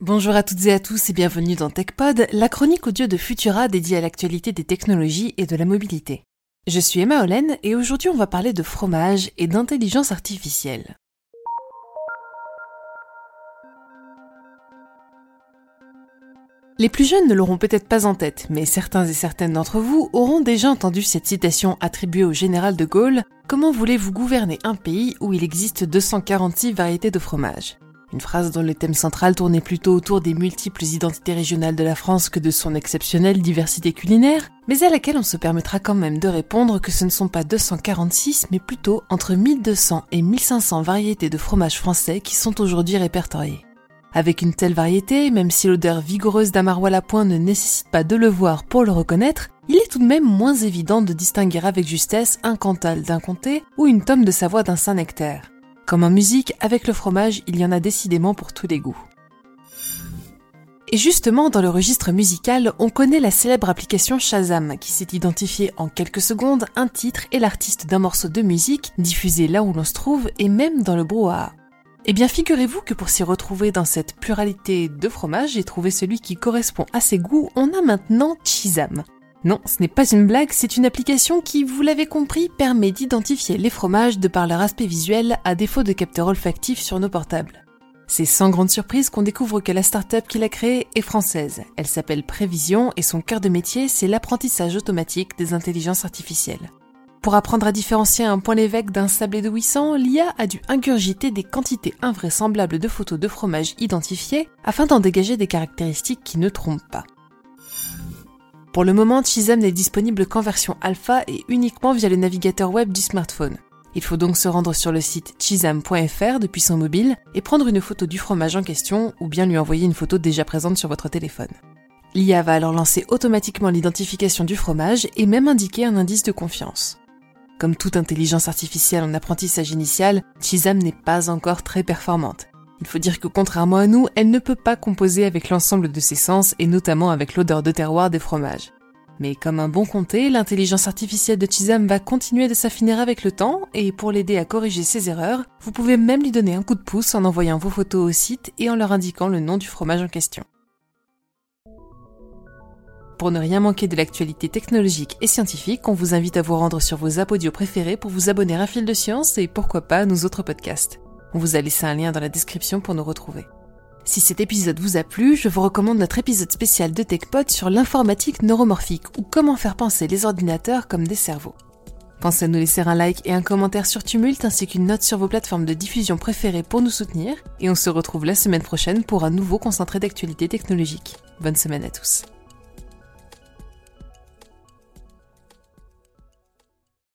Bonjour à toutes et à tous et bienvenue dans TechPod, la chronique audio de Futura dédiée à l'actualité des technologies et de la mobilité. Je suis Emma Hollen et aujourd'hui on va parler de fromage et d'intelligence artificielle. Les plus jeunes ne l'auront peut-être pas en tête, mais certains et certaines d'entre vous auront déjà entendu cette citation attribuée au général de Gaulle Comment voulez-vous gouverner un pays où il existe 246 variétés de fromage? Une phrase dont le thème central tournait plutôt autour des multiples identités régionales de la France que de son exceptionnelle diversité culinaire, mais à laquelle on se permettra quand même de répondre que ce ne sont pas 246, mais plutôt entre 1200 et 1500 variétés de fromage français qui sont aujourd'hui répertoriées. Avec une telle variété, même si l'odeur vigoureuse d'un maroilles à point ne nécessite pas de le voir pour le reconnaître, il est tout de même moins évident de distinguer avec justesse un cantal d'un comté ou une tome de Savoie d'un Saint-Nectaire. Comme en musique, avec le fromage, il y en a décidément pour tous les goûts. Et justement, dans le registre musical, on connaît la célèbre application Shazam, qui sait identifier en quelques secondes un titre et l'artiste d'un morceau de musique, diffusé là où l'on se trouve et même dans le brouhaha. Eh bien, figurez-vous que pour s'y retrouver dans cette pluralité de fromages et trouver celui qui correspond à ses goûts, on a maintenant Shazam. Non, ce n'est pas une blague, c'est une application qui, vous l'avez compris, permet d'identifier les fromages de par leur aspect visuel à défaut de capteurs olfactifs sur nos portables. C'est sans grande surprise qu'on découvre que la startup qui l'a créée est française. Elle s'appelle Prévision et son cœur de métier, c'est l'apprentissage automatique des intelligences artificielles. Pour apprendre à différencier un point l'évêque d'un sablé de 800, l'IA a dû ingurgiter des quantités invraisemblables de photos de fromage identifiées afin d'en dégager des caractéristiques qui ne trompent pas. Pour le moment, Chisam n'est disponible qu'en version alpha et uniquement via le navigateur web du smartphone. Il faut donc se rendre sur le site chisam.fr depuis son mobile et prendre une photo du fromage en question ou bien lui envoyer une photo déjà présente sur votre téléphone. L'IA va alors lancer automatiquement l'identification du fromage et même indiquer un indice de confiance. Comme toute intelligence artificielle en apprentissage initial, Chisam n'est pas encore très performante. Il faut dire que contrairement à nous, elle ne peut pas composer avec l'ensemble de ses sens et notamment avec l'odeur de terroir des fromages. Mais comme un bon comté, l'intelligence artificielle de Chisam va continuer de s'affiner avec le temps et pour l'aider à corriger ses erreurs, vous pouvez même lui donner un coup de pouce en envoyant vos photos au site et en leur indiquant le nom du fromage en question. Pour ne rien manquer de l'actualité technologique et scientifique, on vous invite à vous rendre sur vos apodios préférés pour vous abonner à Fil de Science et pourquoi pas à nos autres podcasts. On vous a laissé un lien dans la description pour nous retrouver. Si cet épisode vous a plu, je vous recommande notre épisode spécial de TechPod sur l'informatique neuromorphique ou comment faire penser les ordinateurs comme des cerveaux. Pensez à nous laisser un like et un commentaire sur Tumult ainsi qu'une note sur vos plateformes de diffusion préférées pour nous soutenir et on se retrouve la semaine prochaine pour un nouveau concentré d'actualité technologique. Bonne semaine à tous.